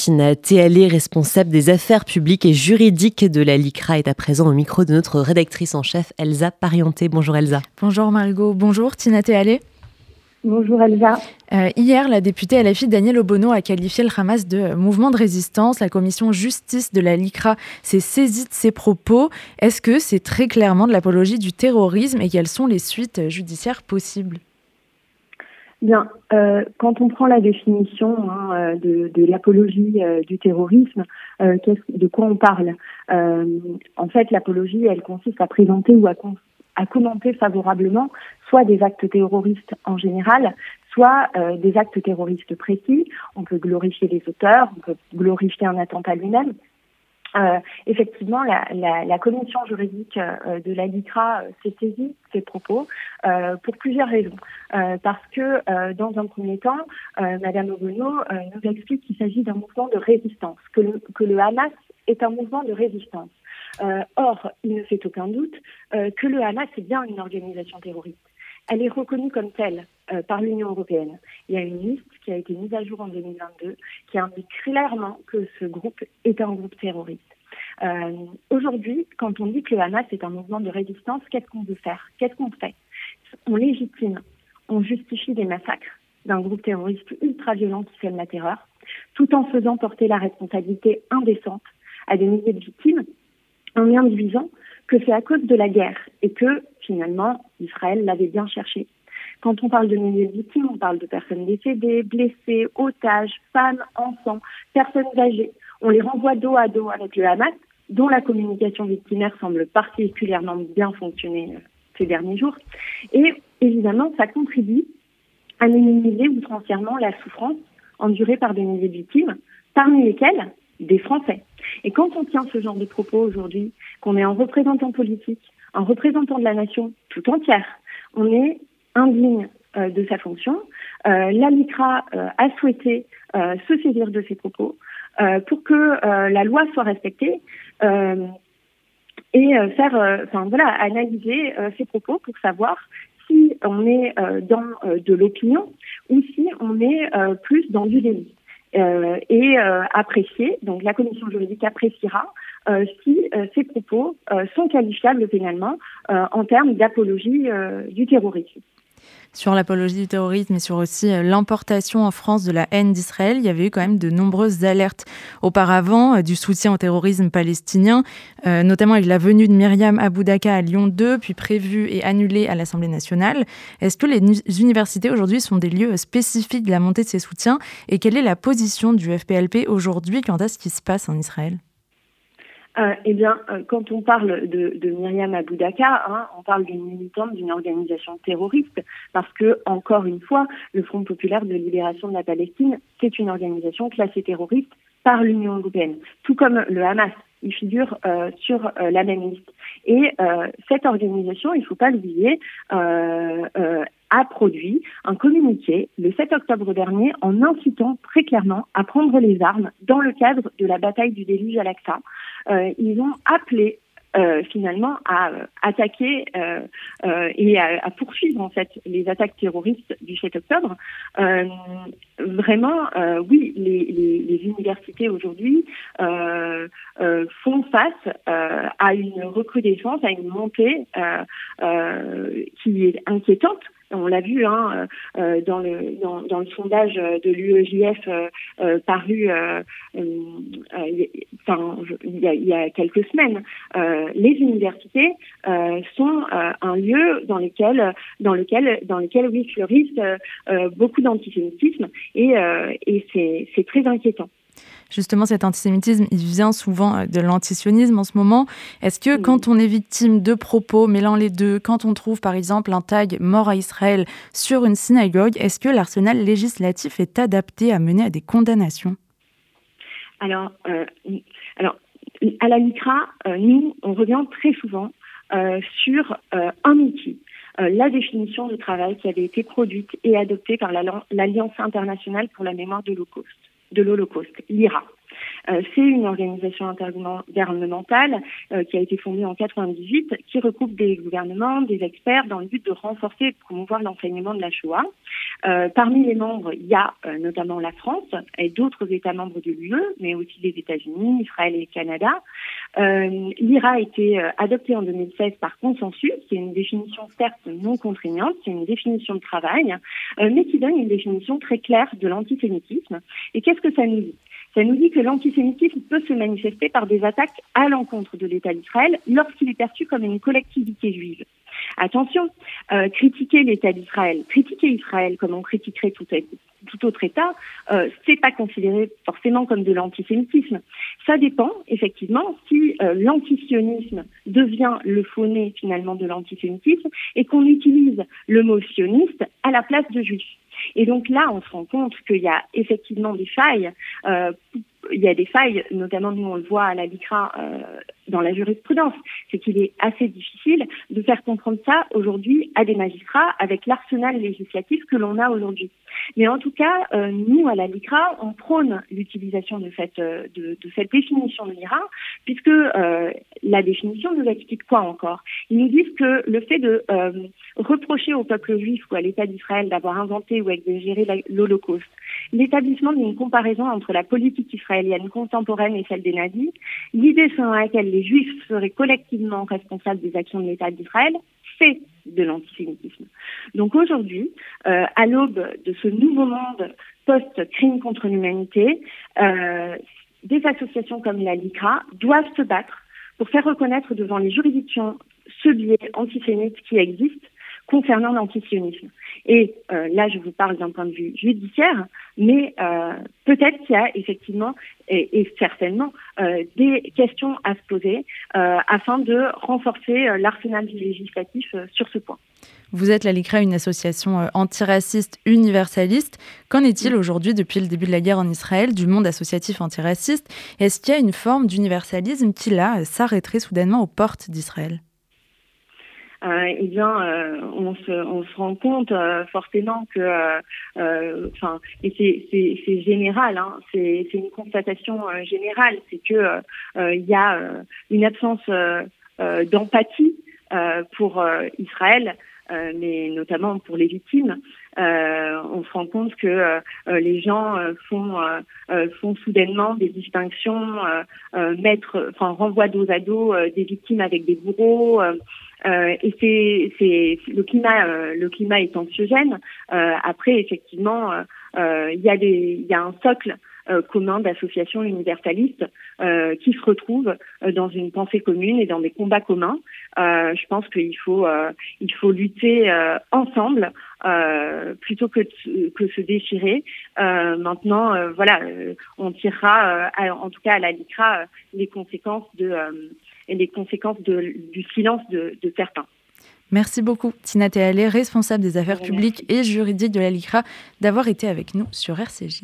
Tina Théalé, responsable des affaires publiques et juridiques de la LICRA, est à présent au micro de notre rédactrice en chef, Elsa Parienté. Bonjour Elsa. Bonjour Margot. Bonjour Tina Théalé. Bonjour Elsa. Euh, hier, la députée LFI Danielle Obono a qualifié le Hamas de mouvement de résistance. La commission justice de la LICRA s'est saisie de ses propos. Est-ce que c'est très clairement de l'apologie du terrorisme et quelles sont les suites judiciaires possibles? Bien, euh, quand on prend la définition hein, euh, de, de l'apologie du terrorisme, de quoi on parle? En fait, l'apologie, elle consiste à présenter ou à, à commenter favorablement soit des actes terroristes en général, soit euh, des actes terroristes précis. On peut glorifier les auteurs, on peut glorifier un attentat lui-même. Euh, effectivement, la, la, la, commission juridique euh, de la LICRA euh, s'est saisie de ces propos euh, pour plusieurs raisons. parce que, dans un premier temps, Madame Obono nous explique qu'il s'agit d'un mouvement de résistance, que le, que le Hamas est un mouvement de résistance. or, il ne fait aucun doute que le Hamas est bien une organisation terroriste elle est reconnue comme telle euh, par l'Union européenne. Il y a une liste qui a été mise à jour en 2022 qui indique clairement que ce groupe est un groupe terroriste. Euh, Aujourd'hui, quand on dit que le Hamas est un mouvement de résistance, qu'est-ce qu'on veut faire? Qu'est-ce qu'on fait? On légitime, on justifie des massacres d'un groupe terroriste ultra violent qui sème la terreur, tout en faisant porter la responsabilité indécente à des milliers de victimes en induisant que c'est à cause de la guerre et que finalement Israël l'avait bien cherché. Quand on parle de milliers de victimes, on parle de personnes décédées, blessées, otages, femmes, enfants, personnes âgées. On les renvoie dos à dos avec le Hamas, dont la communication victimaire semble particulièrement bien fonctionner euh, ces derniers jours. Et évidemment, ça contribue à minimiser outrancièrement la souffrance endurée par des milliers de victimes, parmi lesquelles des Français. Et quand on tient ce genre de propos aujourd'hui, qu'on est un représentant politique, un représentant de la nation tout entière, on est indigne euh, de sa fonction. Euh, la LICRA euh, a souhaité se saisir de ces propos pour que la loi soit respectée et faire, enfin voilà, analyser ces propos pour savoir si on est dans de l'opinion ou si on est plus dans du délit et apprécier, donc la commission juridique appréciera si ces propos sont qualifiables pénalement en termes d'apologie du terrorisme sur l'apologie du terrorisme et sur aussi l'importation en France de la haine d'Israël, il y avait eu quand même de nombreuses alertes. Auparavant du soutien au terrorisme palestinien, euh, notamment avec la venue de Myriam Aboudaka à Lyon 2, puis prévue et annulée à l'Assemblée nationale. Est-ce que les universités aujourd'hui sont des lieux spécifiques de la montée de ces soutiens? Et quelle est la position du FPLP aujourd'hui quant à ce qui se passe en Israël? Euh, eh bien, euh, quand on parle de, de Myriam Aboudaka, hein, on parle d'une militante d'une organisation terroriste, parce que, encore une fois, le Front populaire de libération de la Palestine, c'est une organisation classée terroriste par l'Union européenne, tout comme le Hamas. Il figure euh, sur euh, la même liste. Et euh, cette organisation, il ne faut pas l'oublier, euh, a produit un communiqué le 7 octobre dernier en incitant très clairement à prendre les armes dans le cadre de la bataille du déluge à l'Aqsa. Euh, ils ont appelé euh, finalement à euh, attaquer et à, poursuivre en fait les attaques terroristes du 7 octobre. Vraiment, oui, les universités aujourd'hui font face à une recrudescence, à une montée qui est inquiétante on l'a vu hein, euh, dans, le, dans, le sondage de l'UEJF euh, euh, paru euh, il, y a, quelques semaines. les universités sont un lieu dans lequel, dans lequel, dans lequel oui, fleurissent beaucoup d'antisémitisme et c'est très inquiétant justement cet antisémitisme, il vient souvent euh, de l'antisionisme en ce moment. Est-ce que quand on est victime de propos mêlant les deux, quand on trouve par exemple un tag mort à Israël sur une synagogue, est-ce que l'arsenal législatif est adapté à mener à des condamnations? Alors, euh, alors, à la LICRA, euh, nous, on revient très souvent euh, sur un outil, la définition du travail qui avait été produite et adoptée par l'Alliance internationale pour la mémoire de l'Holocauste de l'Holocauste, l'IRA. c'est une organisation intergouvernementale qui a été fondée en 98, qui regroupe des gouvernements, des experts, dans le but de renforcer et de promouvoir l'enseignement de la Shoah. parmi les membres, il y a notamment la France et d'autres États membres de l'UE, mais aussi les États-Unis, Israël et Canada. L'IRA a été adoptée en 2016 par consensus, c'est une définition certes non contraignante, c'est une définition de travail, mais qui donne une définition très claire de l'antisémitisme. Et qu'est-ce que ça nous dit? Ça nous dit que l'antisémitisme peut se manifester par des attaques à l'encontre de l'État d'Israël lorsqu'il est perçu comme une collectivité juive. Attention, euh, critiquer l'État d'Israël, critiquer Israël comme on critiquerait tout, autre État, euh, c'est pas considéré forcément comme de l'antisémitisme. Ça dépend effectivement si euh, l'antisionisme devient le faux-nez finalement de l'antisémitisme et qu'on utilise le mot sioniste à la place de juif. Et donc là, on se rend compte qu'il y a effectivement des failles. Euh, il y a des failles, notamment nous on le voit à la LICRA euh, dans la jurisprudence, c'est qu'il est assez difficile de faire comprendre ça aujourd'hui à des magistrats avec l'arsenal législatif que l'on a aujourd'hui. Mais en tout cas, euh, nous à la LICRA, on prône l'utilisation de cette de, de, cette définition de l'IRA, puisque euh, la définition nous explique quoi encore? Ils nous disent que le fait de euh, reprocher au peuple juif ou à l'État d'Israël d'avoir inventé ou exagéré l'Holocauste, l'établissement d'une comparaison entre la politique israélienne contemporaine et celle des nazis, l'idée selon laquelle les juifs seraient collectivement responsables des actions de l'État d'Israël, c'est de l'antisémitisme. Donc aujourd'hui, euh, à l'aube de ce nouveau monde post-crime contre l'humanité, euh, des associations comme la LICRA doivent se battre pour faire reconnaître devant les juridictions ce biais antisémite qui existe concernant l'antisionisme. Et euh, là, je vous parle d'un point de vue judiciaire, mais euh, peut-être qu'il y a effectivement et, certainement euh, des questions à se poser afin de renforcer l'arsenal législatif sur ce point. Vous êtes la LICRA, une association antiraciste universaliste. Qu'en est-il aujourd'hui, depuis le début de la guerre en Israël, du monde associatif antiraciste? Est-ce qu'il y a une forme d'universalisme qui, là, s'arrêterait soudainement aux portes d'Israël? Eh bien, euh, on, se, on se rend compte euh, forcément que, euh, enfin, et c'est général, hein, c'est une constatation générale, c'est que il y a une absence d'empathie pour Israël. mais notamment pour les victimes, on se rend compte que les gens font font soudainement des distinctions, mettre, enfin renvoient dos à dos des victimes avec des bourreaux. Euh, et c'est, c'est le climat, euh, le climat est anxiogène. Euh, après, effectivement, il y a des, il y a un socle commun d'associations universalistes euh, qui se retrouvent dans une pensée commune et dans des combats communs. Euh, je pense qu'il faut il faut lutter ensemble plutôt que de, que se déchirer. maintenant, voilà, on tirera en tout cas à la LICRA les conséquences de et les conséquences de, du silence de, de, certains. Merci beaucoup, Tina Théalé, responsable des affaires publiques et juridiques de la LICRA, d'avoir été avec nous sur RCJ.